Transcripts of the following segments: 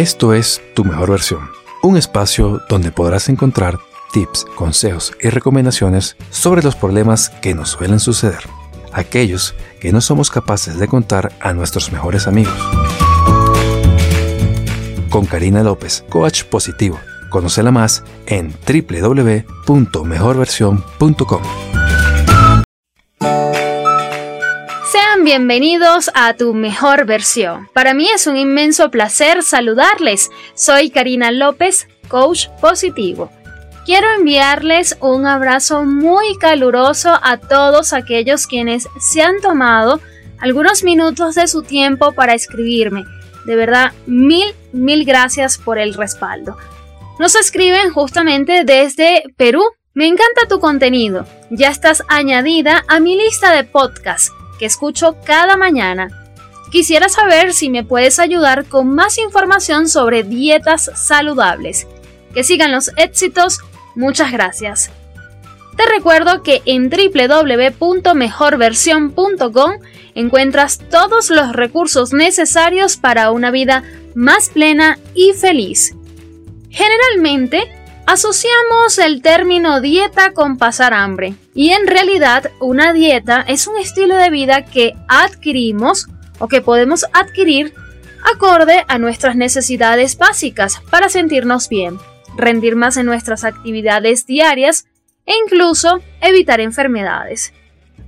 Esto es Tu Mejor Versión, un espacio donde podrás encontrar tips, consejos y recomendaciones sobre los problemas que nos suelen suceder, aquellos que no somos capaces de contar a nuestros mejores amigos. Con Karina López, coach positivo. Conócela más en www.mejorversión.com. Bienvenidos a tu mejor versión. Para mí es un inmenso placer saludarles. Soy Karina López, coach positivo. Quiero enviarles un abrazo muy caluroso a todos aquellos quienes se han tomado algunos minutos de su tiempo para escribirme. De verdad, mil, mil gracias por el respaldo. Nos escriben justamente desde Perú. Me encanta tu contenido. Ya estás añadida a mi lista de podcasts que escucho cada mañana. Quisiera saber si me puedes ayudar con más información sobre dietas saludables. Que sigan los éxitos. Muchas gracias. Te recuerdo que en www.mejorversión.com encuentras todos los recursos necesarios para una vida más plena y feliz. Generalmente, asociamos el término dieta con pasar hambre, y en realidad una dieta es un estilo de vida que adquirimos o que podemos adquirir acorde a nuestras necesidades básicas para sentirnos bien, rendir más en nuestras actividades diarias e incluso evitar enfermedades.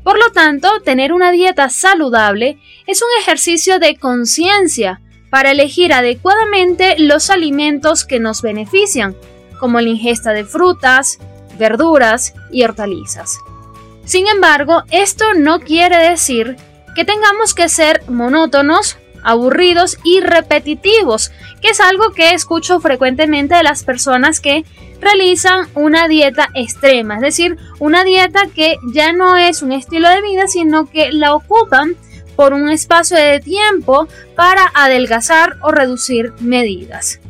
Por lo tanto, tener una dieta saludable es un ejercicio de conciencia para elegir adecuadamente los alimentos que nos benefician, como la ingesta de frutas, verduras y hortalizas. Sin embargo, esto no quiere decir que tengamos que ser monótonos, aburridos y repetitivos, que es algo que escucho frecuentemente de las personas que realizan una dieta extrema, es decir, una dieta que ya no es un estilo de vida, sino que la ocupan por un espacio de tiempo para adelgazar o reducir medidas.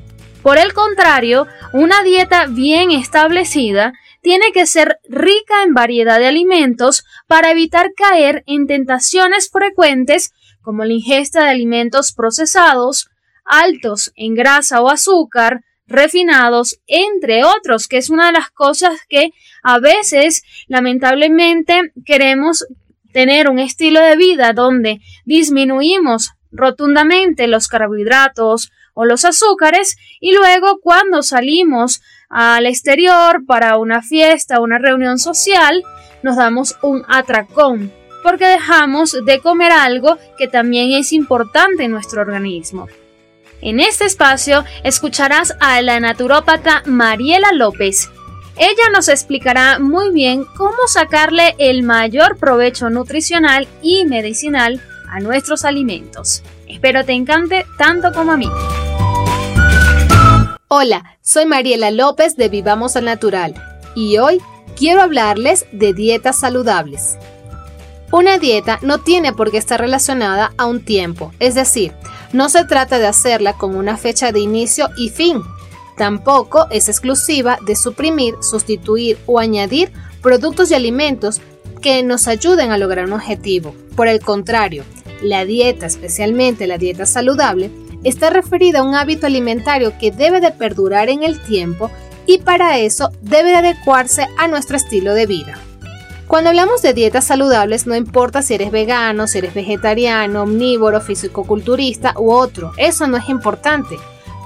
Por el contrario, una dieta bien establecida tiene que ser rica en variedad de alimentos para evitar caer en tentaciones frecuentes como la ingesta de alimentos procesados, altos en grasa o azúcar, refinados, entre otros, que es una de las cosas que a veces lamentablemente queremos tener un estilo de vida donde disminuimos rotundamente los carbohidratos o los azúcares y luego cuando salimos al exterior para una fiesta una reunión social nos damos un atracón porque dejamos de comer algo que también es importante en nuestro organismo. En este espacio escucharás a la naturópata Mariela López. Ella nos explicará muy bien cómo sacarle el mayor provecho nutricional y medicinal a nuestros alimentos. Espero te encante tanto como a mí. Hola, soy Mariela López de Vivamos al Natural y hoy quiero hablarles de dietas saludables. Una dieta no tiene por qué estar relacionada a un tiempo, es decir, no se trata de hacerla con una fecha de inicio y fin. Tampoco es exclusiva de suprimir, sustituir o añadir productos y alimentos que nos ayuden a lograr un objetivo. Por el contrario, la dieta, especialmente la dieta saludable, está referida a un hábito alimentario que debe de perdurar en el tiempo y para eso debe de adecuarse a nuestro estilo de vida. Cuando hablamos de dietas saludables, no importa si eres vegano, si eres vegetariano, omnívoro, fisicoculturista u otro, eso no es importante.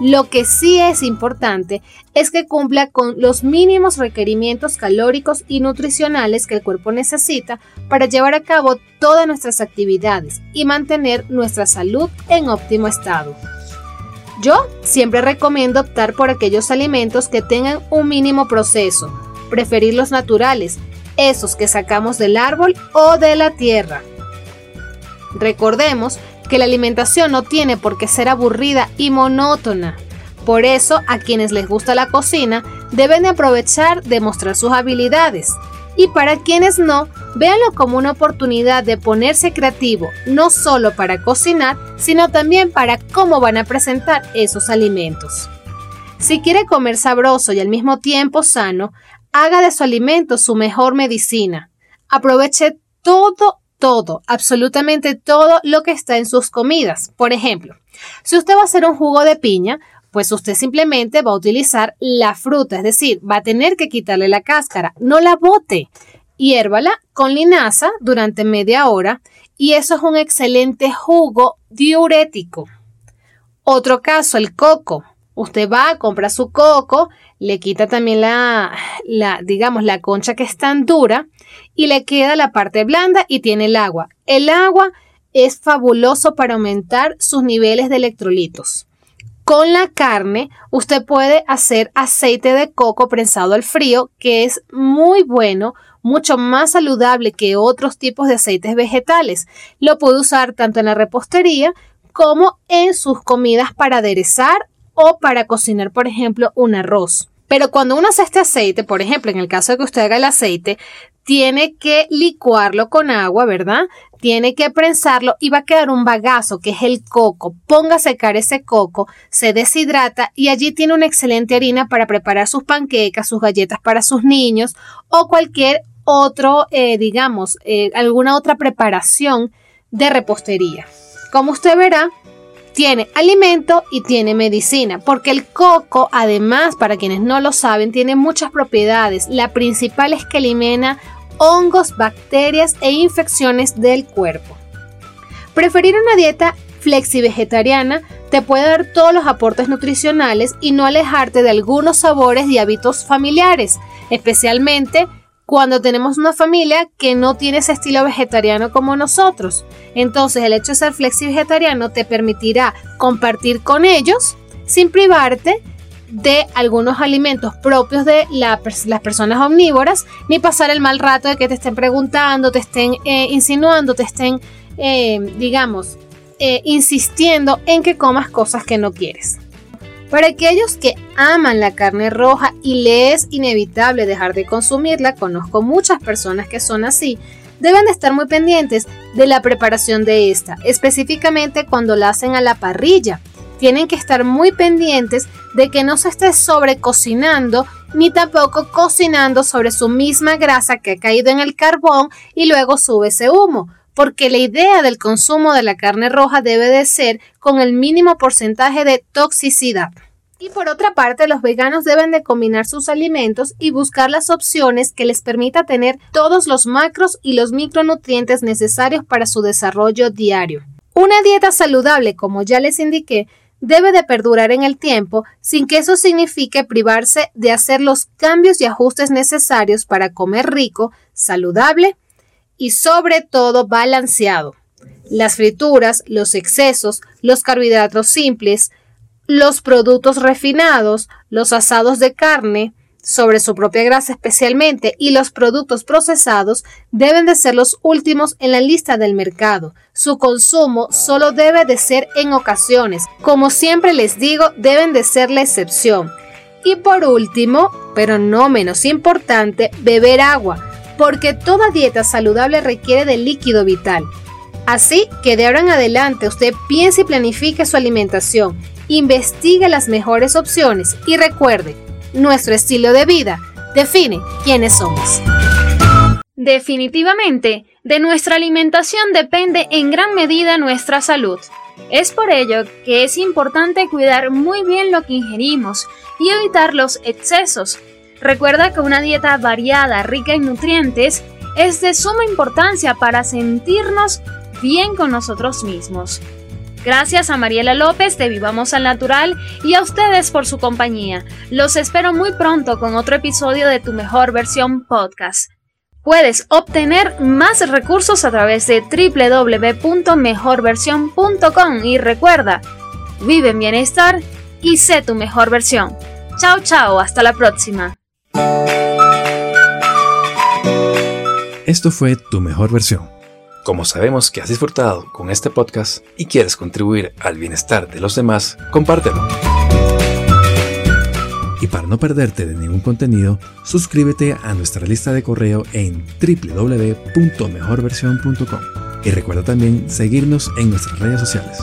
Lo que sí es importante es que cumpla con los mínimos requerimientos calóricos y nutricionales que el cuerpo necesita para llevar a cabo todas nuestras actividades y mantener nuestra salud en óptimo estado. Yo siempre recomiendo optar por aquellos alimentos que tengan un mínimo proceso, preferir los naturales, esos que sacamos del árbol o de la tierra. Recordemos que la alimentación no tiene por qué ser aburrida y monótona. Por eso, a quienes les gusta la cocina, deben de aprovechar de mostrar sus habilidades. Y para quienes no, véanlo como una oportunidad de ponerse creativo, no solo para cocinar, sino también para cómo van a presentar esos alimentos. Si quiere comer sabroso y al mismo tiempo sano, haga de su alimento su mejor medicina. Aproveche todo, todo, absolutamente todo lo que está en sus comidas. Por ejemplo, si usted va a hacer un jugo de piña, pues usted simplemente va a utilizar la fruta, es decir, va a tener que quitarle la cáscara, no la bote. Hiérvala con linaza durante media hora y eso es un excelente jugo diurético. Otro caso, el coco. Usted va, compra su coco, le quita también la, la, digamos, la concha que es tan dura y le queda la parte blanda y tiene el agua. El agua es fabuloso para aumentar sus niveles de electrolitos. Con la carne, usted puede hacer aceite de coco prensado al frío, que es muy bueno, mucho más saludable que otros tipos de aceites vegetales. Lo puede usar tanto en la repostería como en sus comidas para aderezar o para cocinar, por ejemplo, un arroz. Pero cuando uno hace este aceite, por ejemplo, en el caso de que usted haga el aceite, tiene que licuarlo con agua, ¿verdad? Tiene que prensarlo y va a quedar un bagazo que es el coco. Ponga a secar ese coco, se deshidrata y allí tiene una excelente harina para preparar sus panquecas, sus galletas para sus niños o cualquier otro, eh, digamos, eh, alguna otra preparación de repostería. Como usted verá, tiene alimento y tiene medicina, porque el coco, además, para quienes no lo saben, tiene muchas propiedades. La principal es que elimina hongos, bacterias e infecciones del cuerpo. Preferir una dieta flexi-vegetariana te puede dar todos los aportes nutricionales y no alejarte de algunos sabores y hábitos familiares, especialmente cuando tenemos una familia que no tiene ese estilo vegetariano como nosotros. Entonces el hecho de ser flexi-vegetariano te permitirá compartir con ellos sin privarte de algunos alimentos propios de las personas omnívoras, ni pasar el mal rato de que te estén preguntando, te estén eh, insinuando, te estén, eh, digamos, eh, insistiendo en que comas cosas que no quieres. Para aquellos que aman la carne roja y le es inevitable dejar de consumirla, conozco muchas personas que son así, deben de estar muy pendientes de la preparación de esta, específicamente cuando la hacen a la parrilla. Tienen que estar muy pendientes de que no se esté sobrecocinando ni tampoco cocinando sobre su misma grasa que ha caído en el carbón y luego sube ese humo, porque la idea del consumo de la carne roja debe de ser con el mínimo porcentaje de toxicidad. Y por otra parte, los veganos deben de combinar sus alimentos y buscar las opciones que les permita tener todos los macros y los micronutrientes necesarios para su desarrollo diario. Una dieta saludable, como ya les indiqué, debe de perdurar en el tiempo sin que eso signifique privarse de hacer los cambios y ajustes necesarios para comer rico, saludable y sobre todo balanceado. Las frituras, los excesos, los carbohidratos simples, los productos refinados, los asados de carne, sobre su propia grasa especialmente y los productos procesados deben de ser los últimos en la lista del mercado. Su consumo solo debe de ser en ocasiones. Como siempre les digo, deben de ser la excepción. Y por último, pero no menos importante, beber agua, porque toda dieta saludable requiere de líquido vital. Así que de ahora en adelante usted piense y planifique su alimentación, investigue las mejores opciones y recuerde, nuestro estilo de vida define quiénes somos. Definitivamente, de nuestra alimentación depende en gran medida nuestra salud. Es por ello que es importante cuidar muy bien lo que ingerimos y evitar los excesos. Recuerda que una dieta variada, rica en nutrientes, es de suma importancia para sentirnos bien con nosotros mismos. Gracias a Mariela López de Vivamos al Natural y a ustedes por su compañía. Los espero muy pronto con otro episodio de Tu Mejor Versión Podcast. Puedes obtener más recursos a través de www.mejorversión.com y recuerda, vive en bienestar y sé tu mejor versión. Chao, chao, hasta la próxima. Esto fue Tu Mejor Versión como sabemos que has disfrutado con este podcast y quieres contribuir al bienestar de los demás, compártelo. Y para no perderte de ningún contenido, suscríbete a nuestra lista de correo en www.mejorversión.com. Y recuerda también seguirnos en nuestras redes sociales.